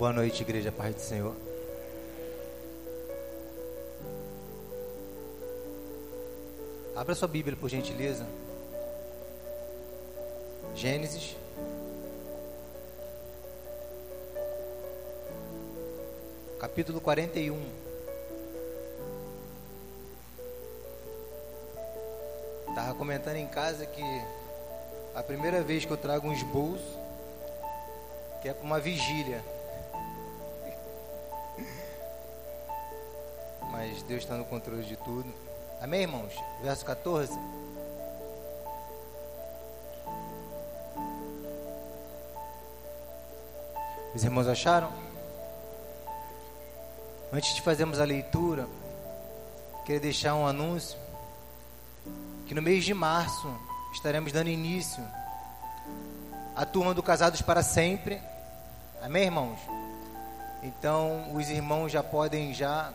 Boa noite, igreja, paz do Senhor. Abra sua Bíblia, por gentileza. Gênesis. Capítulo 41. Estava comentando em casa que a primeira vez que eu trago uns bolsos, que é para uma vigília. Deus está no controle de tudo. Amém, irmãos? Verso 14. Os irmãos acharam? Antes de fazermos a leitura, queria deixar um anúncio que no mês de março estaremos dando início à turma do Casados para Sempre. Amém, irmãos? Então, os irmãos já podem já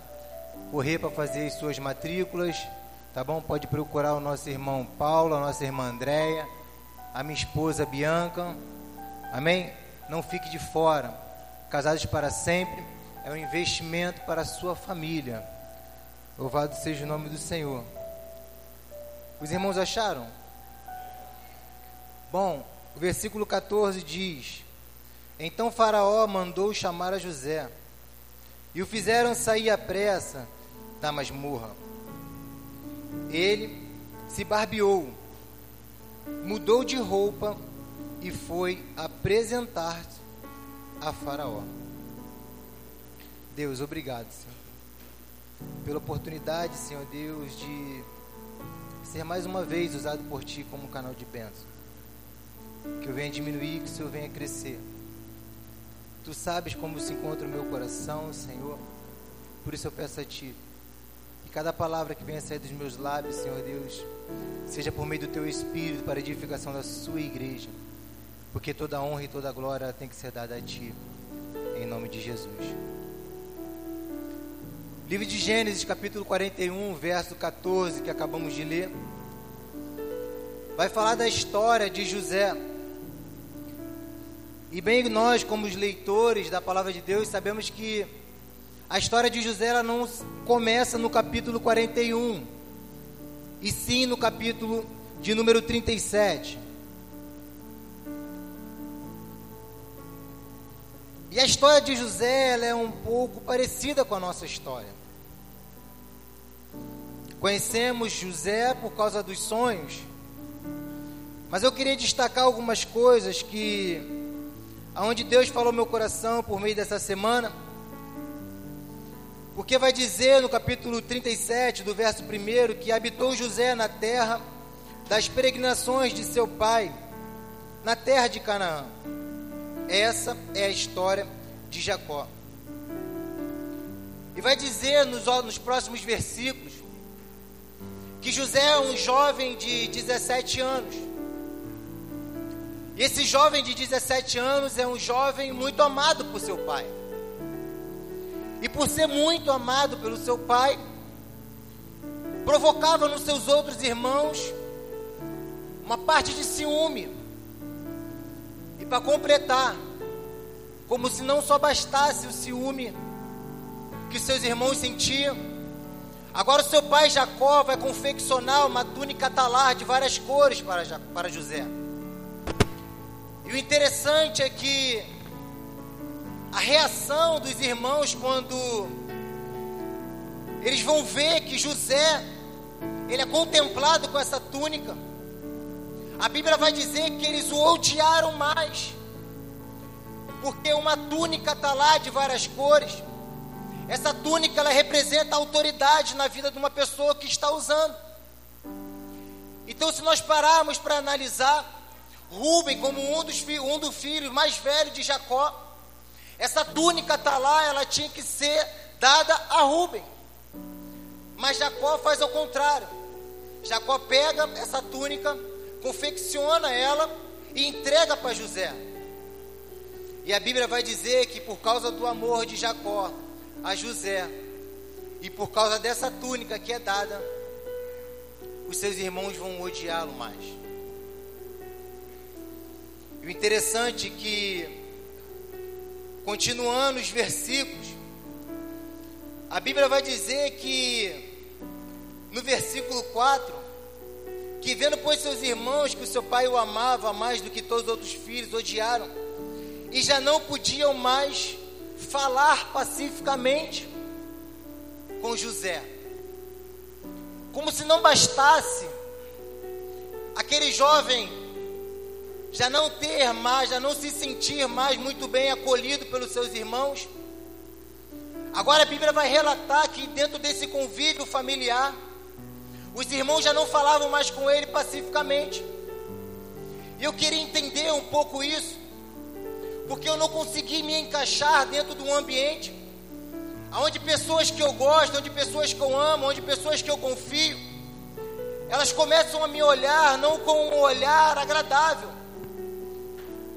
correr para fazer as suas matrículas, tá bom? Pode procurar o nosso irmão Paulo, a nossa irmã Andréia, a minha esposa Bianca. Amém? Não fique de fora. Casados para Sempre é um investimento para a sua família. Louvado seja o nome do Senhor. Os irmãos acharam? Bom, o versículo 14 diz: Então Faraó mandou chamar a José, e o fizeram sair à pressa da masmorra. Ele se barbeou, mudou de roupa e foi apresentar-se a Faraó. Deus, obrigado, Senhor, pela oportunidade, Senhor Deus, de ser mais uma vez usado por Ti como canal de bênção. Que eu venha diminuir, que o Senhor venha crescer. Tu sabes como se encontra o meu coração, Senhor. Por isso eu peço a Ti. Que cada palavra que venha sair dos meus lábios, Senhor Deus, seja por meio do Teu Espírito para a edificação da Sua igreja. Porque toda honra e toda glória tem que ser dada a Ti. Em nome de Jesus. Livro de Gênesis, capítulo 41, verso 14, que acabamos de ler, vai falar da história de José. E bem nós, como os leitores da palavra de Deus, sabemos que a história de José ela não começa no capítulo 41, e sim no capítulo de número 37. E a história de José ela é um pouco parecida com a nossa história. Conhecemos José por causa dos sonhos, mas eu queria destacar algumas coisas que, aonde Deus falou meu coração por meio dessa semana, porque vai dizer no capítulo 37, do verso 1, que habitou José na terra das peregrinações de seu pai, na terra de Canaã. Essa é a história de Jacó. E vai dizer nos, nos próximos versículos que José é um jovem de 17 anos. E esse jovem de 17 anos é um jovem muito amado por seu pai. E por ser muito amado pelo seu pai, provocava nos seus outros irmãos uma parte de ciúme e para completar, como se não só bastasse o ciúme que seus irmãos sentiam, agora o seu pai Jacó vai confeccionar uma túnica talar de várias cores para, para José. E o interessante é que a reação dos irmãos quando eles vão ver que José ele é contemplado com essa túnica, a Bíblia vai dizer que eles o odiaram mais. Porque uma túnica está lá de várias cores. Essa túnica ela representa a autoridade na vida de uma pessoa que está usando. Então, se nós pararmos para analisar Rubem como um dos, um dos filhos mais velhos de Jacó, essa túnica está lá, ela tinha que ser dada a Rubem. Mas Jacó faz ao contrário. Jacó pega essa túnica confecciona ela e entrega para José. E a Bíblia vai dizer que por causa do amor de Jacó a José, e por causa dessa túnica que é dada, os seus irmãos vão odiá-lo mais. E o interessante é que continuando os versículos, a Bíblia vai dizer que no versículo 4, que vendo pois seus irmãos que o seu pai o amava mais do que todos os outros filhos, odiaram e já não podiam mais falar pacificamente com José. Como se não bastasse aquele jovem já não ter mais, já não se sentir mais muito bem acolhido pelos seus irmãos. Agora a Bíblia vai relatar que dentro desse convívio familiar, os irmãos já não falavam mais com ele pacificamente. E eu queria entender um pouco isso, porque eu não consegui me encaixar dentro de um ambiente onde pessoas que eu gosto, onde pessoas que eu amo, onde pessoas que eu confio, elas começam a me olhar não com um olhar agradável.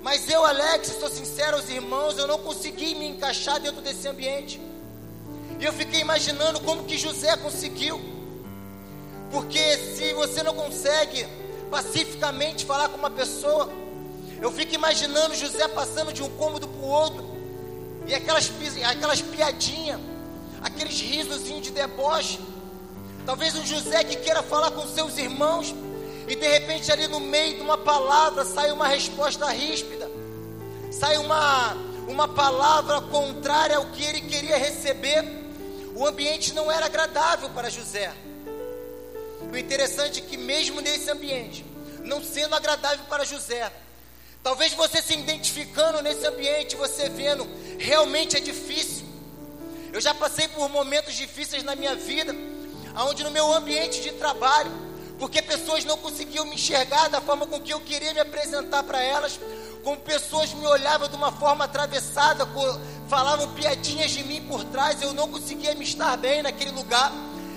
Mas eu, Alex, sou sincero aos irmãos, eu não consegui me encaixar dentro desse ambiente. E eu fiquei imaginando como que José conseguiu. Porque se você não consegue pacificamente falar com uma pessoa, eu fico imaginando José passando de um cômodo para o outro, e aquelas, aquelas piadinhas, aqueles risozinhos de deboche. Talvez um José que queira falar com seus irmãos, e de repente ali no meio de uma palavra sai uma resposta ríspida, sai uma, uma palavra contrária ao que ele queria receber. O ambiente não era agradável para José. O interessante é que, mesmo nesse ambiente, não sendo agradável para José, talvez você se identificando nesse ambiente, você vendo, realmente é difícil. Eu já passei por momentos difíceis na minha vida, onde no meu ambiente de trabalho, porque pessoas não conseguiam me enxergar da forma com que eu queria me apresentar para elas, como pessoas me olhavam de uma forma atravessada, falavam piadinhas de mim por trás, eu não conseguia me estar bem naquele lugar.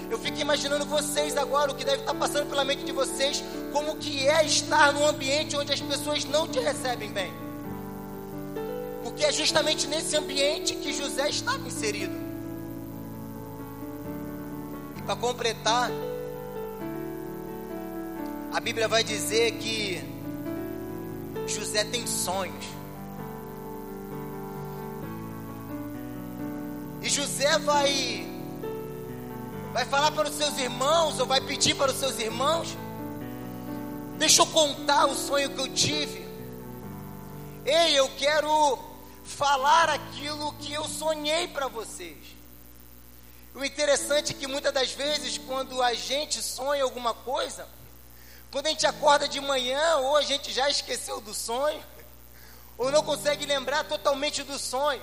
Eu fico imaginando vocês agora, o que deve estar passando pela mente de vocês, como que é estar num ambiente onde as pessoas não te recebem bem. Porque é justamente nesse ambiente que José estava inserido. E para completar, a Bíblia vai dizer que José tem sonhos. E José vai vai falar para os seus irmãos ou vai pedir para os seus irmãos: Deixa eu contar o sonho que eu tive. Ei, eu quero falar aquilo que eu sonhei para vocês. O interessante é que muitas das vezes, quando a gente sonha alguma coisa, quando a gente acorda de manhã, ou a gente já esqueceu do sonho, ou não consegue lembrar totalmente do sonho.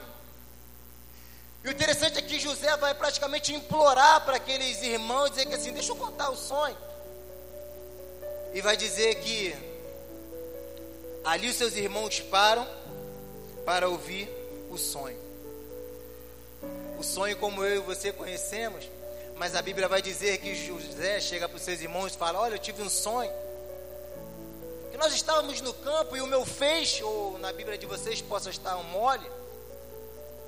E o interessante é que José vai praticamente implorar para aqueles irmãos, dizer que assim, deixa eu contar o sonho. E vai dizer que ali os seus irmãos param para ouvir o sonho. O sonho como eu e você conhecemos, mas a Bíblia vai dizer que José chega para os seus irmãos e fala: Olha, eu tive um sonho. Que nós estávamos no campo e o meu feixe, ou na Bíblia de vocês possa estar um mole.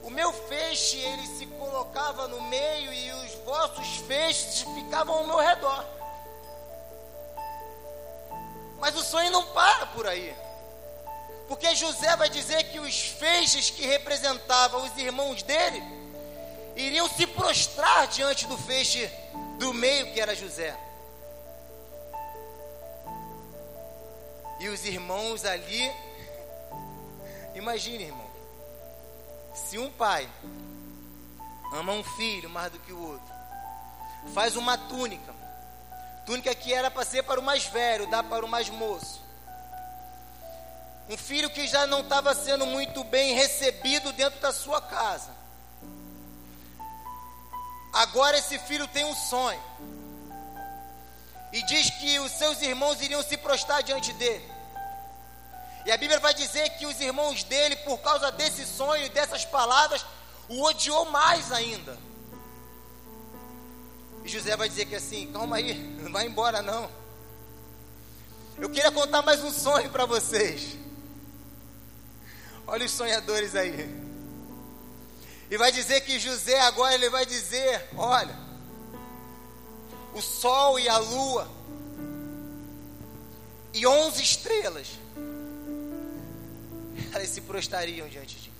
O meu feixe ele se colocava no meio e os vossos feixes ficavam ao meu redor. Mas o sonho não para por aí. Porque José vai dizer que os feixes que representavam os irmãos dele iriam se prostrar diante do feixe do meio que era José. E os irmãos ali, imagine, irmão, se um pai ama um filho mais do que o outro, faz uma túnica, túnica que era para ser para o mais velho, dá para o mais moço. Um filho que já não estava sendo muito bem recebido dentro da sua casa. Agora esse filho tem um sonho. E diz que os seus irmãos iriam se prostrar diante dele. E a Bíblia vai dizer que os irmãos dele, por causa desse sonho e dessas palavras, o odiou mais ainda. E José vai dizer que assim, calma aí, não vai embora não. Eu queria contar mais um sonho para vocês. Olha os sonhadores aí. E vai dizer que José agora ele vai dizer: olha, o sol e a lua e onze estrelas, elas se prostrariam diante de mim.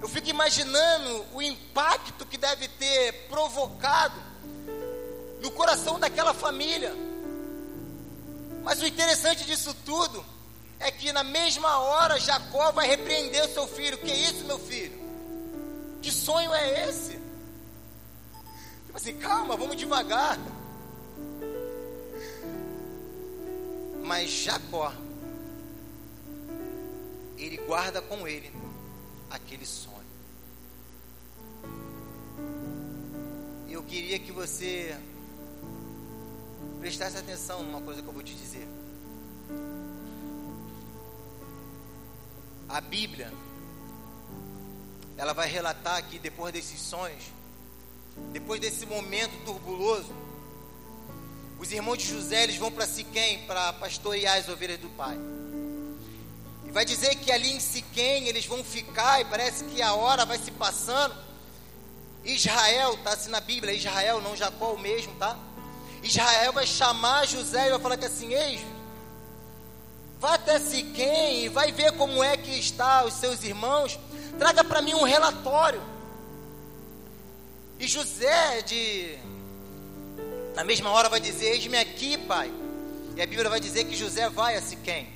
Eu fico imaginando o impacto que deve ter provocado no coração daquela família. Mas o interessante disso tudo é que na mesma hora Jacó vai repreender o seu filho. Que isso, meu filho? Que sonho é esse? Tipo assim, calma, vamos devagar. Mas Jacó, ele guarda com ele aquele sonho. Eu queria que você prestasse atenção numa coisa que eu vou te dizer. A Bíblia, ela vai relatar que depois desses sonhos, depois desse momento turbuloso, os irmãos de José eles vão para Siquém para pastorear as ovelhas do pai. E vai dizer que ali em Siquém eles vão ficar e parece que a hora vai se passando. Israel, tá assim na Bíblia, Israel, não Jacó o mesmo, tá? Israel vai chamar José e vai falar que assim, ei, vá até Siquém e vai ver como é que está os seus irmãos, traga para mim um relatório. E José de na mesma hora vai dizer: Eis-me aqui, pai. E a Bíblia vai dizer que José vai a Siquém.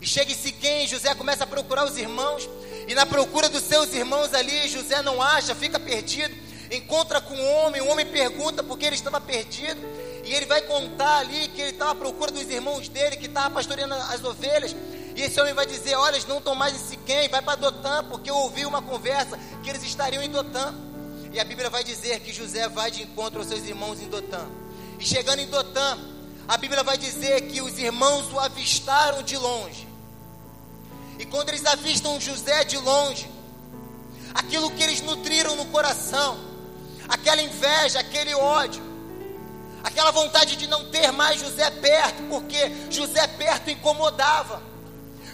E chega em Siquém, José começa a procurar os irmãos. E na procura dos seus irmãos ali, José não acha, fica perdido. Encontra com um homem, o homem pergunta por que ele estava perdido. E ele vai contar ali que ele estava à procura dos irmãos dele, que estava pastoreando as ovelhas. E esse homem vai dizer: Olha, eles não estão mais em Siquém, vai para Dotã, porque eu ouvi uma conversa que eles estariam em Dotã. E a Bíblia vai dizer que José vai de encontro aos seus irmãos em Dotã. E chegando em Dotã, a Bíblia vai dizer que os irmãos o avistaram de longe. E quando eles avistam José de longe, aquilo que eles nutriram no coração, aquela inveja, aquele ódio, aquela vontade de não ter mais José perto, porque José perto incomodava.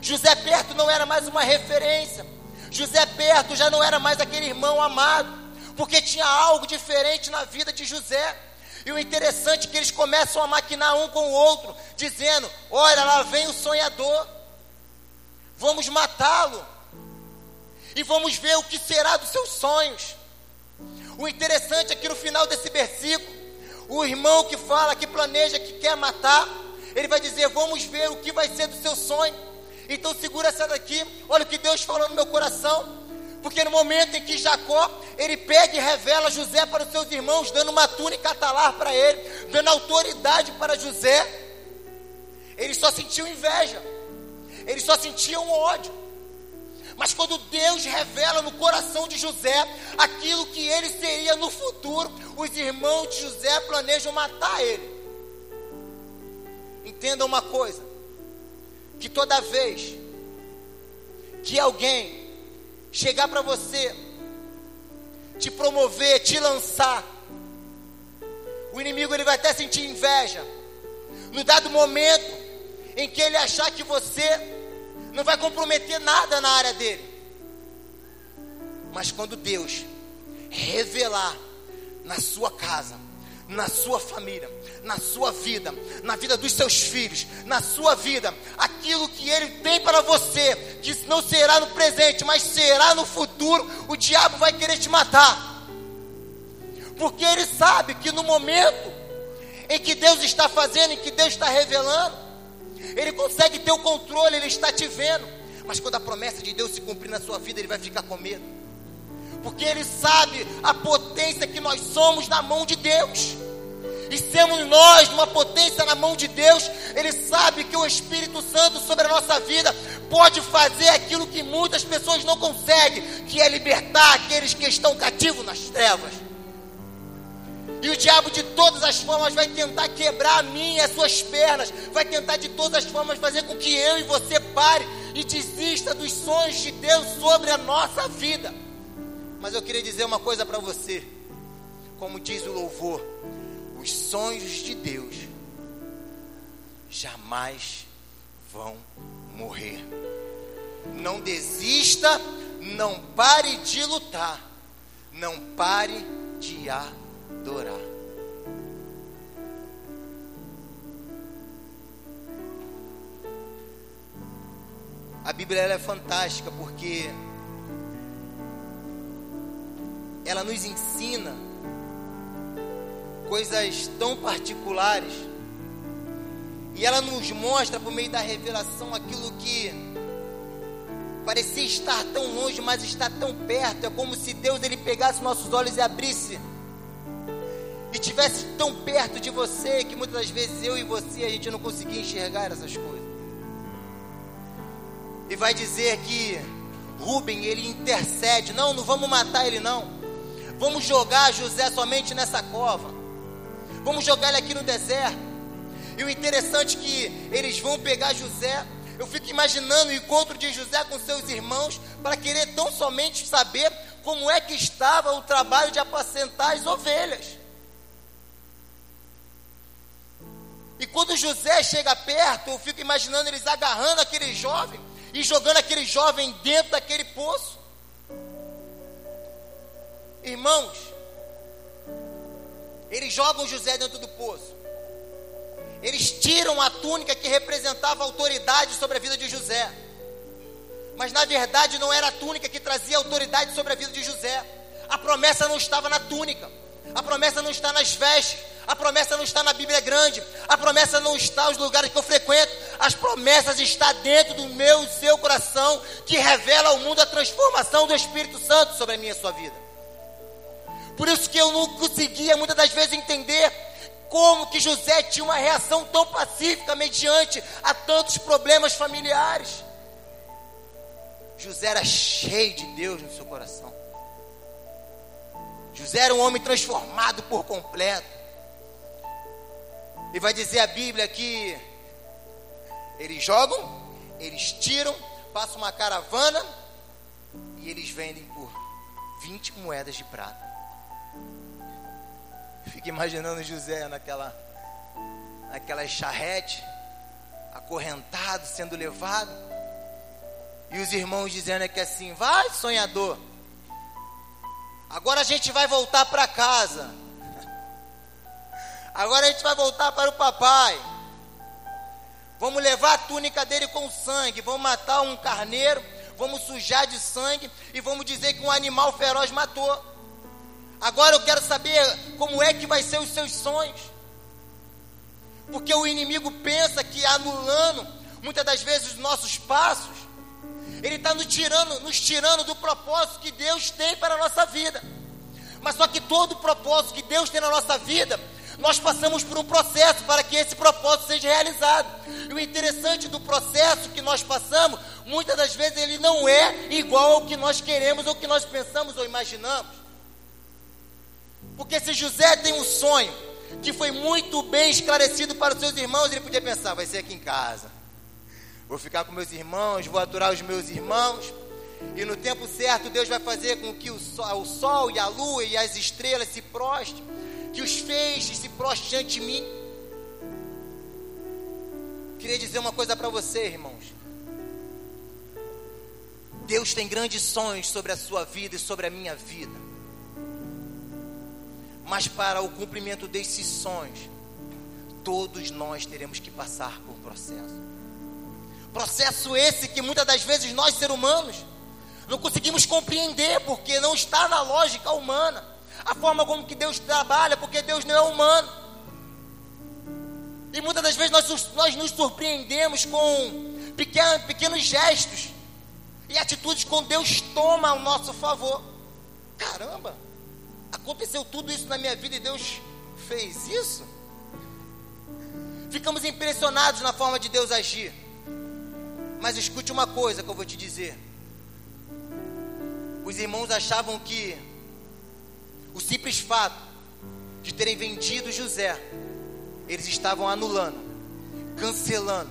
José perto não era mais uma referência. José perto já não era mais aquele irmão amado porque tinha algo diferente na vida de José. E o interessante é que eles começam a maquinar um com o outro, dizendo: Olha, lá vem o sonhador, vamos matá-lo, e vamos ver o que será dos seus sonhos. O interessante é que no final desse versículo, o irmão que fala, que planeja, que quer matar, ele vai dizer: Vamos ver o que vai ser do seu sonho. Então segura essa daqui, olha o que Deus falou no meu coração. Porque no momento em que Jacó, ele pega e revela José para os seus irmãos, dando uma túnica atalar para ele, dando autoridade para José, ele só sentiu inveja, ele só sentia um ódio. Mas quando Deus revela no coração de José aquilo que ele seria no futuro, os irmãos de José planejam matar ele. Entenda uma coisa: que toda vez que alguém chegar para você, te promover, te lançar. O inimigo ele vai até sentir inveja. No dado momento em que ele achar que você não vai comprometer nada na área dele. Mas quando Deus revelar na sua casa, na sua família, na sua vida, na vida dos seus filhos, na sua vida, aquilo que Ele tem para você, que não será no presente, mas será no futuro, o diabo vai querer te matar, porque ele sabe que no momento em que Deus está fazendo, em que Deus está revelando, ele consegue ter o controle, ele está te vendo, mas quando a promessa de Deus se cumprir na sua vida, ele vai ficar com medo porque Ele sabe a potência que nós somos na mão de Deus. E sermos nós uma potência na mão de Deus, Ele sabe que o Espírito Santo sobre a nossa vida pode fazer aquilo que muitas pessoas não conseguem, que é libertar aqueles que estão cativos nas trevas. E o diabo de todas as formas vai tentar quebrar a mim e as suas pernas, vai tentar de todas as formas fazer com que eu e você pare e desista dos sonhos de Deus sobre a nossa vida. Mas eu queria dizer uma coisa para você. Como diz o louvor, os sonhos de Deus jamais vão morrer. Não desista, não pare de lutar, não pare de adorar. A Bíblia é fantástica porque ela nos ensina coisas tão particulares. E ela nos mostra por meio da revelação aquilo que parecia estar tão longe, mas está tão perto. É como se Deus ele pegasse nossos olhos e abrisse e tivesse tão perto de você que muitas das vezes eu e você a gente não conseguia enxergar essas coisas. E vai dizer que Rubem ele intercede, não, não vamos matar ele não. Vamos jogar José somente nessa cova. Vamos jogar ele aqui no deserto. E o interessante é que eles vão pegar José. Eu fico imaginando o encontro de José com seus irmãos para querer tão somente saber como é que estava o trabalho de apacentar as ovelhas. E quando José chega perto, eu fico imaginando eles agarrando aquele jovem e jogando aquele jovem dentro daquele poço. Irmãos, eles jogam José dentro do poço. Eles tiram a túnica que representava autoridade sobre a vida de José. Mas na verdade não era a túnica que trazia autoridade sobre a vida de José. A promessa não estava na túnica. A promessa não está nas vestes. A promessa não está na Bíblia grande. A promessa não está nos lugares que eu frequento. As promessas estão dentro do meu e seu coração, que revela ao mundo a transformação do Espírito Santo sobre a minha e a sua vida. Por isso que eu não conseguia muitas das vezes entender como que José tinha uma reação tão pacífica mediante a tantos problemas familiares. José era cheio de Deus no seu coração. José era um homem transformado por completo. E vai dizer a Bíblia que eles jogam, eles tiram, passam uma caravana e eles vendem por 20 moedas de prata. Fica imaginando José naquela, naquela charrete, acorrentado, sendo levado. E os irmãos dizendo que assim, vai sonhador, agora a gente vai voltar para casa. Agora a gente vai voltar para o papai. Vamos levar a túnica dele com sangue. Vamos matar um carneiro. Vamos sujar de sangue. E vamos dizer que um animal feroz matou. Agora eu quero saber como é que vai ser os seus sonhos. Porque o inimigo pensa que anulando muitas das vezes os nossos passos, ele está nos tirando, nos tirando do propósito que Deus tem para a nossa vida. Mas só que todo o propósito que Deus tem na nossa vida nós passamos por um processo para que esse propósito seja realizado. E o interessante do processo que nós passamos, muitas das vezes ele não é igual ao que nós queremos, ou que nós pensamos ou imaginamos. Porque se José tem um sonho que foi muito bem esclarecido para os seus irmãos, ele podia pensar: vai ser aqui em casa. Vou ficar com meus irmãos, vou aturar os meus irmãos. E no tempo certo, Deus vai fazer com que o sol, o sol e a lua e as estrelas se prostrem que os feixes se prostem diante de mim. Queria dizer uma coisa para você, irmãos. Deus tem grandes sonhos sobre a sua vida e sobre a minha vida. Mas para o cumprimento desses sonhos, todos nós teremos que passar por um processo. Processo esse que muitas das vezes nós, seres humanos, não conseguimos compreender porque não está na lógica humana a forma como que Deus trabalha, porque Deus não é humano. E muitas das vezes nós, nós nos surpreendemos com pequenos gestos e atitudes quando Deus toma ao nosso favor. Caramba, aconteceu tudo isso na minha vida e Deus fez isso? Ficamos impressionados na forma de Deus agir. Mas escute uma coisa que eu vou te dizer. Os irmãos achavam que o simples fato de terem vendido José, eles estavam anulando, cancelando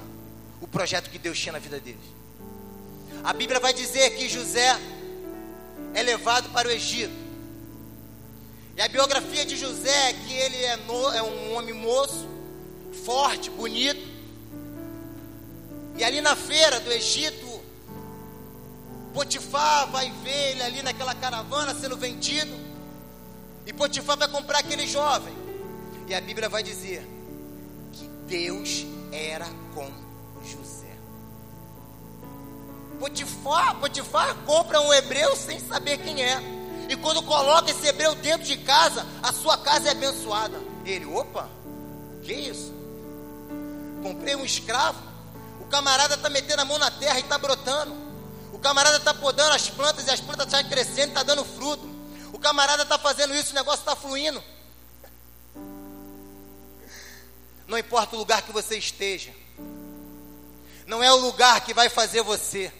o projeto que Deus tinha na vida deles. A Bíblia vai dizer que José é levado para o Egito. E a biografia de José é que ele é, no, é um homem moço, forte, bonito. E ali na feira do Egito, Potifar vai ver ele ali naquela caravana sendo vendido. E Potifar vai comprar aquele jovem. E a Bíblia vai dizer que Deus era com José. Potifar, Potifar compra um hebreu sem saber quem é. E quando coloca esse hebreu dentro de casa, a sua casa é abençoada. Ele, opa, que isso? Comprei um escravo. Camarada está metendo a mão na terra e está brotando. O camarada está podando as plantas e as plantas estão tá crescendo, está dando fruto. O camarada está fazendo isso, o negócio está fluindo. Não importa o lugar que você esteja, não é o lugar que vai fazer você,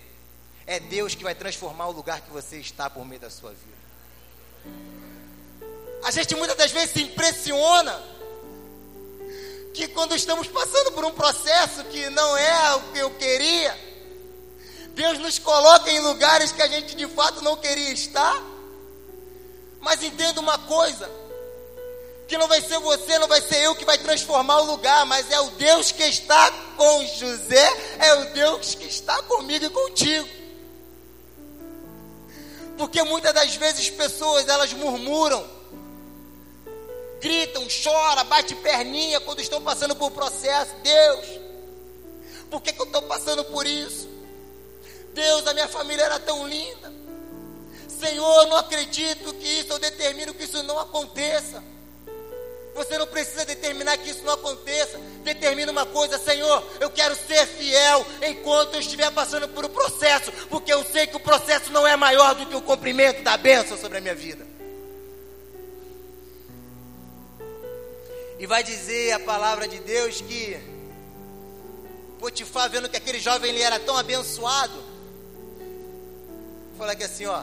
é Deus que vai transformar o lugar que você está por meio da sua vida. A gente muitas das vezes se impressiona que quando estamos passando por um processo que não é o que eu queria, Deus nos coloca em lugares que a gente de fato não queria estar. Mas entenda uma coisa: que não vai ser você, não vai ser eu que vai transformar o lugar, mas é o Deus que está com José, é o Deus que está comigo e contigo. Porque muitas das vezes pessoas elas murmuram, gritam, choram, bate perninha quando estão passando por processo. Deus, por que, que eu estou passando por isso? Deus, a minha família era tão linda. Senhor, não acredito que isso, eu determino que isso não aconteça. Você não precisa determinar que isso não aconteça. Determina uma coisa, Senhor, eu quero ser fiel enquanto eu estiver passando por um processo, porque eu sei que o processo não é maior do que o cumprimento da bênção sobre a minha vida. E vai dizer a palavra de Deus que Potifar, vendo que aquele jovem ele era tão abençoado, falou que assim, ó,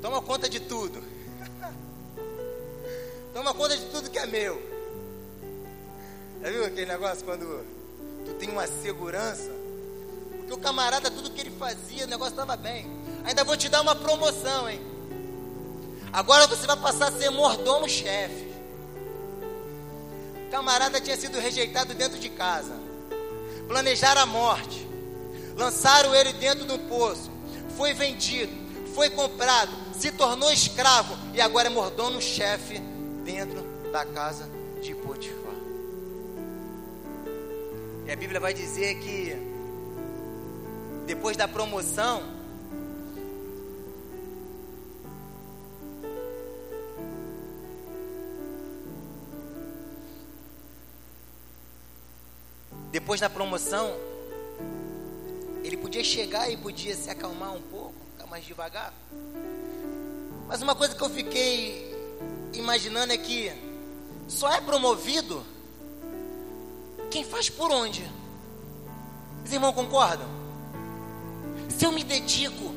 toma conta de tudo. Toma conta de tudo que é meu. Já viu aquele negócio quando tu tem uma segurança? Porque o camarada, tudo que ele fazia, o negócio estava bem. Ainda vou te dar uma promoção, hein? Agora você vai passar a ser mordomo-chefe. Camarada tinha sido rejeitado dentro de casa. Planejaram a morte. Lançaram ele dentro do poço. Foi vendido. Foi comprado. Se tornou escravo. E agora é mordomo-chefe dentro da casa de Potifar. E a Bíblia vai dizer que depois da promoção, depois da promoção, ele podia chegar e podia se acalmar um pouco, ficar mais devagar. Mas uma coisa que eu fiquei imaginando é que só é promovido quem faz por onde. Os irmãos concordam? Se eu me dedico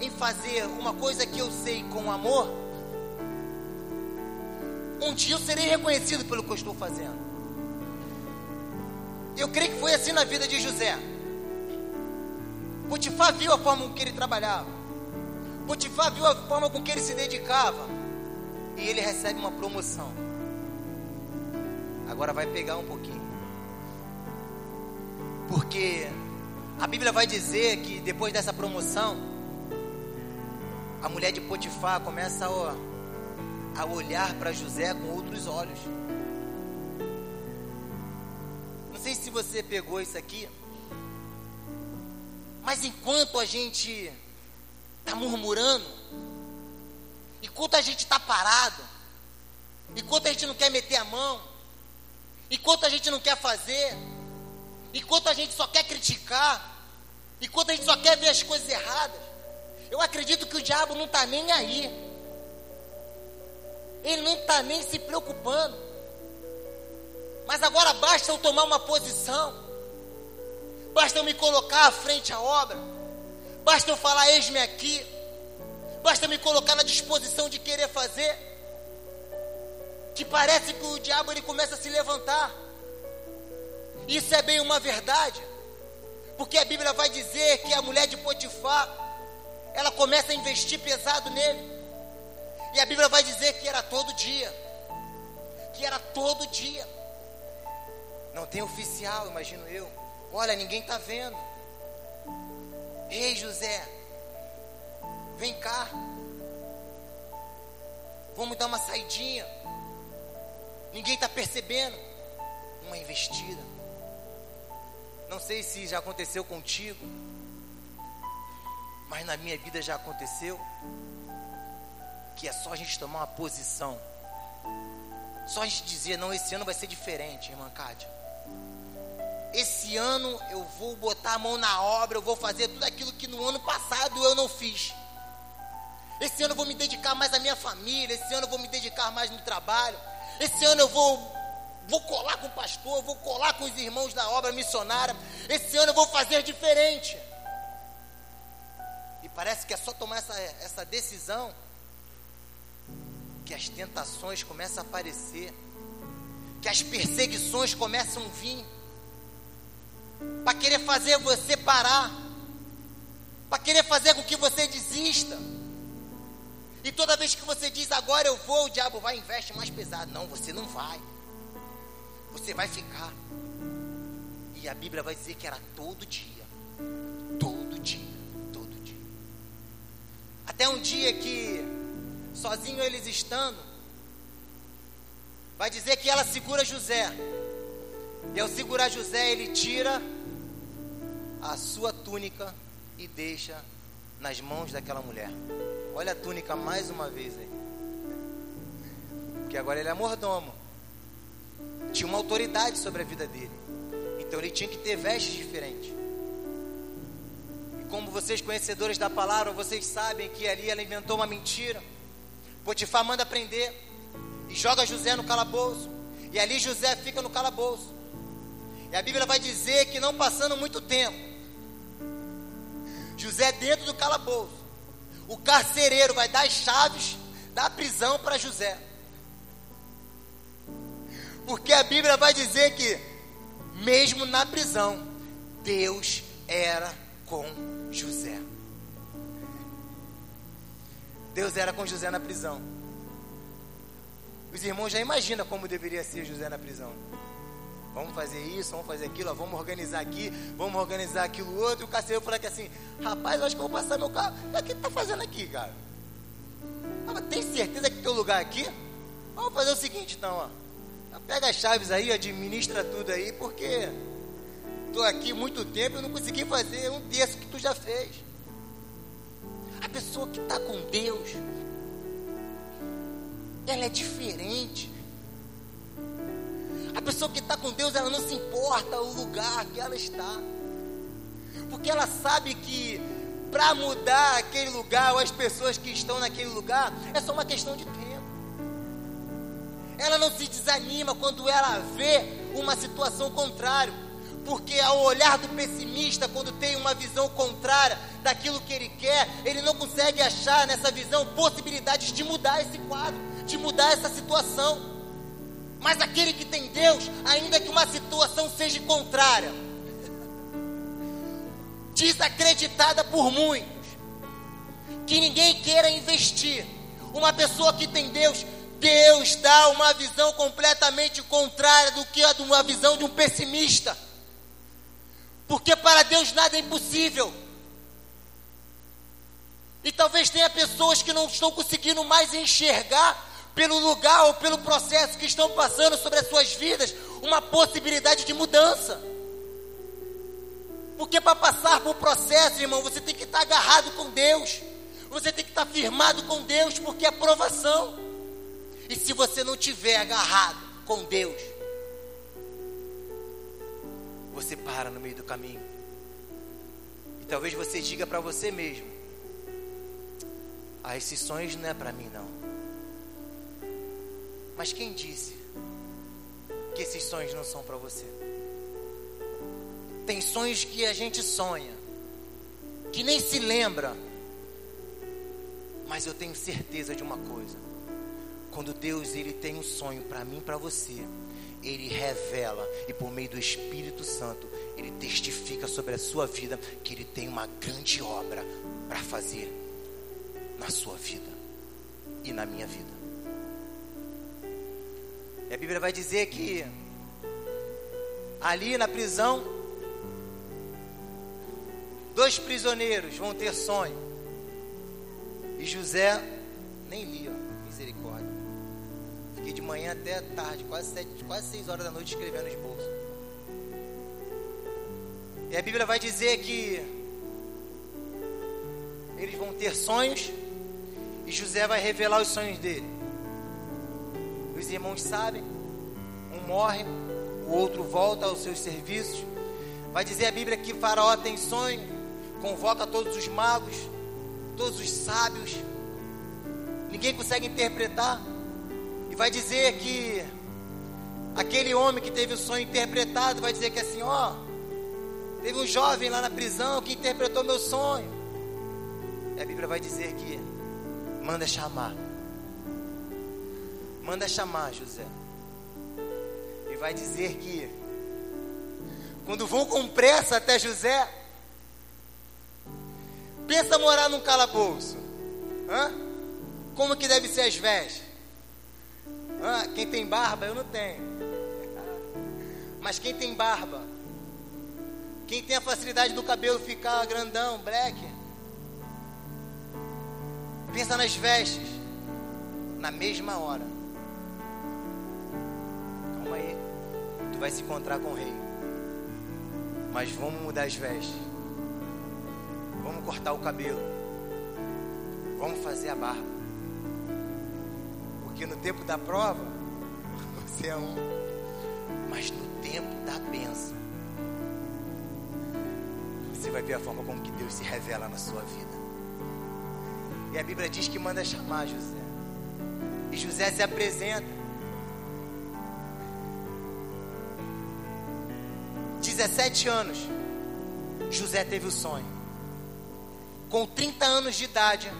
em fazer uma coisa que eu sei com amor, um dia eu serei reconhecido pelo que eu estou fazendo. Eu creio que foi assim na vida de José. Potifar viu a forma com que ele trabalhava. Potifar viu a forma com que ele se dedicava e ele recebe uma promoção. Agora vai pegar um pouquinho. Porque a Bíblia vai dizer que depois dessa promoção, a mulher de Potifar começa a, a olhar para José com outros olhos. Se você pegou isso aqui, mas enquanto a gente está murmurando, enquanto a gente está parado, enquanto a gente não quer meter a mão, enquanto a gente não quer fazer, enquanto a gente só quer criticar, enquanto a gente só quer ver as coisas erradas, eu acredito que o diabo não está nem aí. Ele não está nem se preocupando. Mas agora basta eu tomar uma posição. Basta eu me colocar à frente à obra. Basta eu falar, eis-me aqui. Basta me colocar na disposição de querer fazer. Que parece que o diabo ele começa a se levantar. Isso é bem uma verdade. Porque a Bíblia vai dizer que a mulher de Potifar, ela começa a investir pesado nele. E a Bíblia vai dizer que era todo dia. Que era todo dia. Não tem oficial, imagino eu. Olha, ninguém está vendo. Ei, José, Vem cá. Vamos dar uma saidinha. Ninguém está percebendo. Uma investida. Não sei se já aconteceu contigo. Mas na minha vida já aconteceu. Que é só a gente tomar uma posição. Só a gente dizer, não, esse ano vai ser diferente, irmã Cátia. Esse ano eu vou botar a mão na obra, eu vou fazer tudo aquilo que no ano passado eu não fiz. Esse ano eu vou me dedicar mais à minha família, esse ano eu vou me dedicar mais no trabalho. Esse ano eu vou vou colar com o pastor, vou colar com os irmãos da obra missionária. Esse ano eu vou fazer diferente. E parece que é só tomar essa, essa decisão que as tentações começam a aparecer, que as perseguições começam a vir, para querer fazer você parar, para querer fazer com que você desista. E toda vez que você diz agora eu vou, o diabo vai e investe mais pesado. Não, você não vai. Você vai ficar. E a Bíblia vai dizer que era todo dia. Todo dia. Todo dia. Até um dia que, sozinho eles estando, vai dizer que ela segura José. E ao segurar José, ele tira a sua túnica e deixa nas mãos daquela mulher. Olha a túnica mais uma vez aí. Porque agora ele é mordomo tinha uma autoridade sobre a vida dele. Então ele tinha que ter vestes diferentes. E como vocês conhecedores da palavra, vocês sabem que ali ela inventou uma mentira. Potifar manda prender e joga José no calabouço. E ali José fica no calabouço. E a Bíblia vai dizer que não passando muito tempo, José dentro do calabouço, o carcereiro vai dar as chaves da prisão para José. Porque a Bíblia vai dizer que, mesmo na prisão, Deus era com José. Deus era com José na prisão. Os irmãos já imaginam como deveria ser José na prisão. Vamos fazer isso, vamos fazer aquilo, vamos organizar aqui, vamos organizar aquilo outro. E o carcereiro falou que assim, rapaz, acho que eu vou passar meu carro. O que está fazendo aqui, cara? Ah, tem certeza que tem um lugar aqui? Vamos fazer o seguinte então, ó. Pega as chaves aí, administra tudo aí, porque estou aqui muito tempo e não consegui fazer um terço que tu já fez. A pessoa que está com Deus, ela é diferente. A pessoa que está com Deus, ela não se importa o lugar que ela está, porque ela sabe que para mudar aquele lugar ou as pessoas que estão naquele lugar é só uma questão de tempo. Ela não se desanima quando ela vê uma situação contrária, porque ao olhar do pessimista, quando tem uma visão contrária daquilo que ele quer, ele não consegue achar nessa visão possibilidades de mudar esse quadro, de mudar essa situação. Mas aquele que tem Deus, ainda que uma situação seja contrária, desacreditada por muitos, que ninguém queira investir, uma pessoa que tem Deus Deus dá uma visão completamente contrária do que a de uma visão de um pessimista. Porque para Deus nada é impossível. E talvez tenha pessoas que não estão conseguindo mais enxergar pelo lugar ou pelo processo que estão passando sobre as suas vidas uma possibilidade de mudança. Porque para passar por processo, irmão, você tem que estar agarrado com Deus. Você tem que estar firmado com Deus, porque é provação. E se você não tiver agarrado com Deus, você para no meio do caminho. E talvez você diga para você mesmo: Ah, esses sonhos não é para mim não. Mas quem disse que esses sonhos não são para você? Tem sonhos que a gente sonha, que nem se lembra. Mas eu tenho certeza de uma coisa quando Deus ele tem um sonho para mim, para você, ele revela e por meio do Espírito Santo, ele testifica sobre a sua vida que ele tem uma grande obra para fazer na sua vida e na minha vida. E a Bíblia vai dizer que ali na prisão dois prisioneiros vão ter sonho. E José nem lia, misericórdia. Fiquei de manhã até tarde, quase, sete, quase seis horas da noite escrevendo esboço. E a Bíblia vai dizer que eles vão ter sonhos e José vai revelar os sonhos dele. Os irmãos sabem, um morre, o outro volta aos seus serviços. Vai dizer a Bíblia que Faraó tem sonho, convoca todos os magos, todos os sábios. Ninguém consegue interpretar. E vai dizer que aquele homem que teve o sonho interpretado vai dizer que assim, ó, teve um jovem lá na prisão que interpretou meu sonho. E a Bíblia vai dizer que manda chamar. Manda chamar José. E vai dizer que quando vão com pressa até José, pensa morar num calabouço. Hã? Como que deve ser as vestes? Hã? Quem tem barba, eu não tenho. Mas quem tem barba? Quem tem a facilidade do cabelo ficar grandão, black? Pensa nas vestes. Na mesma hora. Calma aí. Tu vai se encontrar com o rei. Mas vamos mudar as vestes. Vamos cortar o cabelo. Vamos fazer a barba. Porque no tempo da prova, você é um. Mas no tempo da bênção, você vai ver a forma como que Deus se revela na sua vida. E a Bíblia diz que manda chamar José. E José se apresenta. 17 anos, José teve o sonho. Com 30 anos de idade,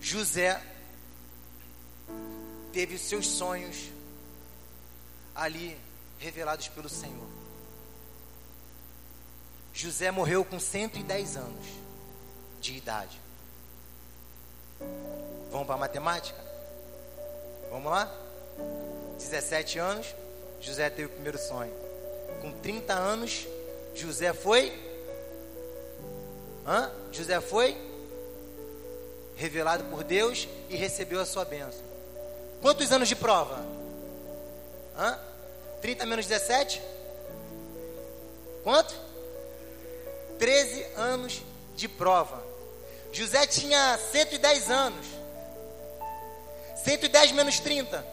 José teve os seus sonhos ali revelados pelo Senhor. José morreu com 110 anos de idade. Vamos para a matemática? Vamos lá? 17 anos, José teve o primeiro sonho. Com 30 anos, José foi. Hã? José foi revelado por Deus e recebeu a sua bênção. Quantos anos de prova? Hã? 30 menos 17? Quanto? 13 anos de prova. José tinha 110 anos. 110 menos 30.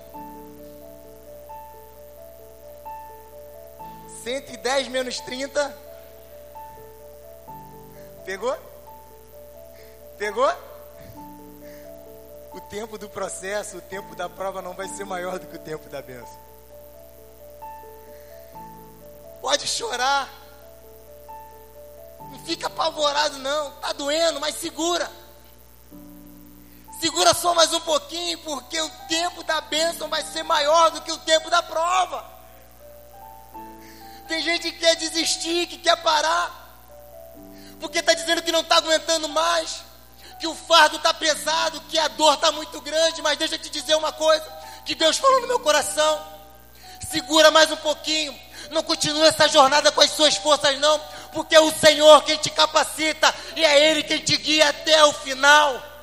110 menos 30. Pegou? Pegou? O tempo do processo, o tempo da prova não vai ser maior do que o tempo da benção. Pode chorar. Não fica apavorado, não. Tá doendo, mas segura. Segura só mais um pouquinho, porque o tempo da bênção vai ser maior do que o tempo da prova. Tem gente que quer desistir, que quer parar, porque está dizendo que não está aguentando mais, que o fardo está pesado, que a dor está muito grande. Mas deixa eu te dizer uma coisa: que Deus falou no meu coração. Segura mais um pouquinho, não continue essa jornada com as suas forças, não, porque é o Senhor quem te capacita e é Ele quem te guia até o final.